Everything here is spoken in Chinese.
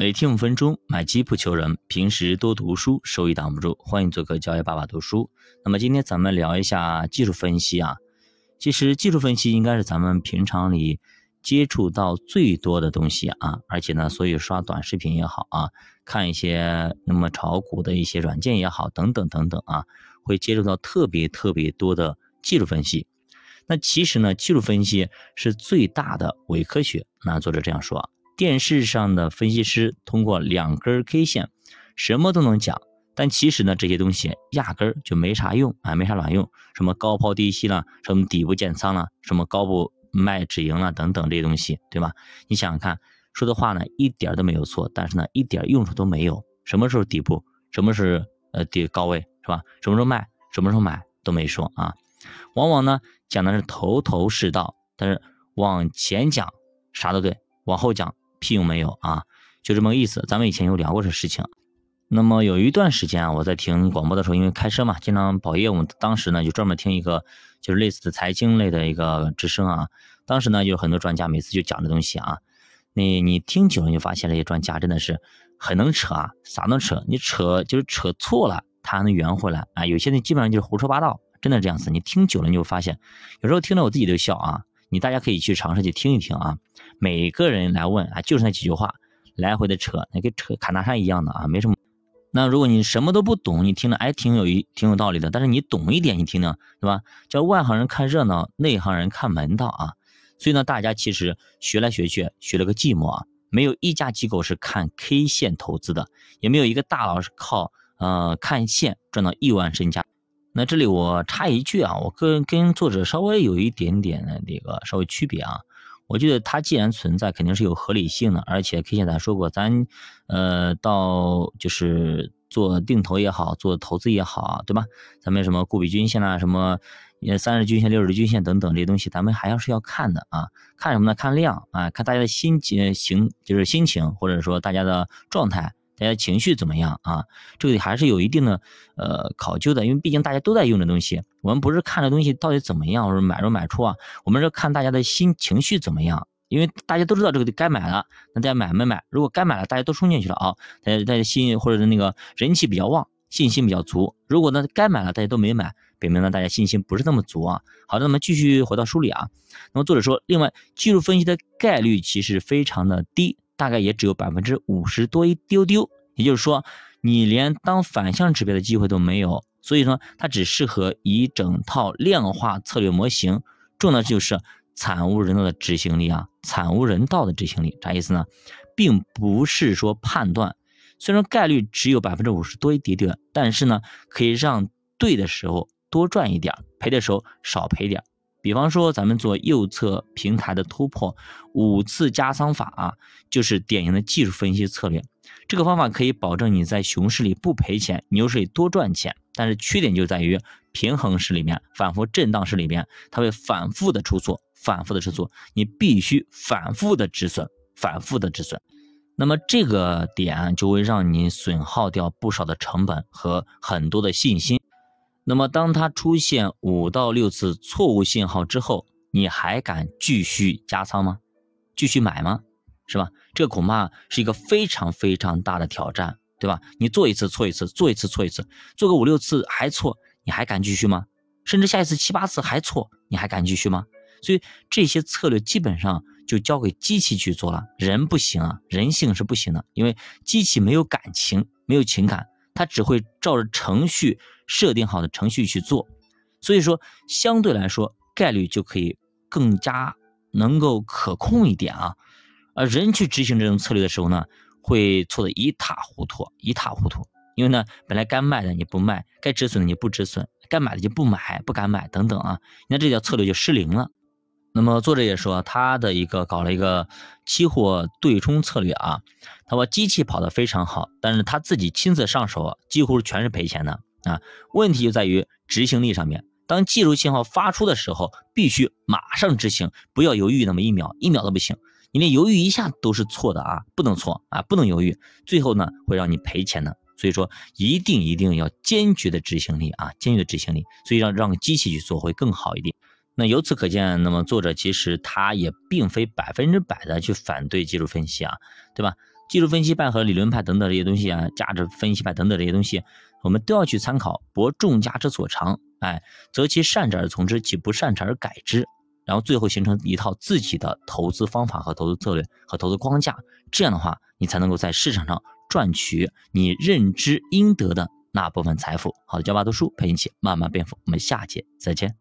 每天五分钟，买基不求人。平时多读书，收益挡不住。欢迎做客教育爸爸读书。那么今天咱们聊一下技术分析啊。其实技术分析应该是咱们平常里接触到最多的东西啊。而且呢，所以刷短视频也好啊，看一些那么炒股的一些软件也好，等等等等啊，会接触到特别特别多的技术分析。那其实呢，技术分析是最大的伪科学。那作者这样说。电视上的分析师通过两根 K 线，什么都能讲，但其实呢，这些东西压根儿就没啥用啊，没啥卵用。什么高抛低吸了，什么底部建仓了，什么高部卖止盈了等等这些东西，对吧？你想想看，说的话呢一点都没有错，但是呢一点用处都没有。什么时候底部，什么是呃底高位，是吧？什么时候卖，什么时候买都没说啊。往往呢讲的是头头是道，但是往前讲啥都对，往后讲。屁用没有啊，就这么个意思。咱们以前有聊过这事情。那么有一段时间啊，我在听广播的时候，因为开车嘛，经常跑业务，当时呢就专门听一个就是类似的财经类的一个之声啊。当时呢有很多专家，每次就讲这东西啊。你你听久了，就发现这些专家真的是很能扯啊，啥能扯。你扯就是扯错了，他还能圆回来啊。有些人基本上就是胡说八道，真的这样子。你听久了，你就发现，有时候听着我自己都笑啊。你大家可以去尝试去听一听啊，每个人来问啊，就是那几句话，来回的扯，那跟扯侃大山一样的啊，没什么。那如果你什么都不懂，你听着哎挺有一挺有道理的，但是你懂一点，你听听，对吧？叫外行人看热闹，内行人看门道啊。所以呢，大家其实学来学去，学了个寂寞啊。没有一家机构是看 K 线投资的，也没有一个大佬是靠呃看线赚到亿万身家。那这里我插一句啊，我个人跟作者稍微有一点点的这个稍微区别啊。我觉得它既然存在，肯定是有合理性的，而且 K 线咱说过，咱呃到就是做定投也好，做投资也好，对吧？咱们什么固比均线啊，什么三十均线、六十均线等等这些东西，咱们还要是要看的啊。看什么呢？看量啊，看大家的心情行，就是心情或者说大家的状态。大家情绪怎么样啊？这个还是有一定的呃考究的，因为毕竟大家都在用这东西。我们不是看这东西到底怎么样，或者买入买出啊，我们是看大家的心情绪怎么样。因为大家都知道这个该买了，那大家买没买？如果该买了，大家都冲进去了啊，大家大家心或者是那个人气比较旺，信心比较足。如果呢该买了，大家都没买，表明呢大家信心不是那么足啊。好的，那么继续回到书里啊。那么作者说，另外技术分析的概率其实非常的低。大概也只有百分之五十多一丢丢，也就是说，你连当反向指标的机会都没有。所以说，它只适合一整套量化策略模型，重要的就是惨无人道的执行力啊，惨无人道的执行力，啥意思呢？并不是说判断，虽然概率只有百分之五十多一丢丢，但是呢，可以让对的时候多赚一点，赔的时候少赔点。比方说，咱们做右侧平台的突破五次加仓法啊，就是典型的技术分析策略。这个方法可以保证你在熊市里不赔钱，牛市里多赚钱。但是缺点就在于平衡市里面、反复震荡市里面，它会反复的出错，反复的出错，你必须反复的止损，反复的止损。那么这个点就会让你损耗掉不少的成本和很多的信心。那么，当它出现五到六次错误信号之后，你还敢继续加仓吗？继续买吗？是吧？这恐怕是一个非常非常大的挑战，对吧？你做一次错一次，做一次错一次，做个五六次还错，你还敢继续吗？甚至下一次七八次还错，你还敢继续吗？所以这些策略基本上就交给机器去做了，人不行啊，人性是不行的，因为机器没有感情，没有情感。它只会照着程序设定好的程序去做，所以说相对来说概率就可以更加能够可控一点啊。而人去执行这种策略的时候呢，会错得一塌糊涂，一塌糊涂。因为呢，本来该卖的你不卖，该止损的你不止损，该买的就不买，不敢买等等啊，那这条策略就失灵了。那么作者也说，他的一个搞了一个期货对冲策略啊，他说机器跑得非常好，但是他自己亲自上手，几乎全是赔钱的啊。问题就在于执行力上面，当技术信号发出的时候，必须马上执行，不要犹豫那么一秒，一秒都不行，你连犹豫一下都是错的啊，不能错啊，不能犹豫，最后呢会让你赔钱的。所以说，一定一定要坚决的执行力啊，坚决的执行力，所以让让机器去做会更好一点。那由此可见，那么作者其实他也并非百分之百的去反对技术分析啊，对吧？技术分析派和理论派等等这些东西啊，价值分析派等等这些东西，我们都要去参考。博众家之所长，哎，择其善者而从之，其不善者而改之，然后最后形成一套自己的投资方法和投资策略和投资框架。这样的话，你才能够在市场上赚取你认知应得的那部分财富。好的，教爸读书陪你一起慢慢变富。我们下节再见。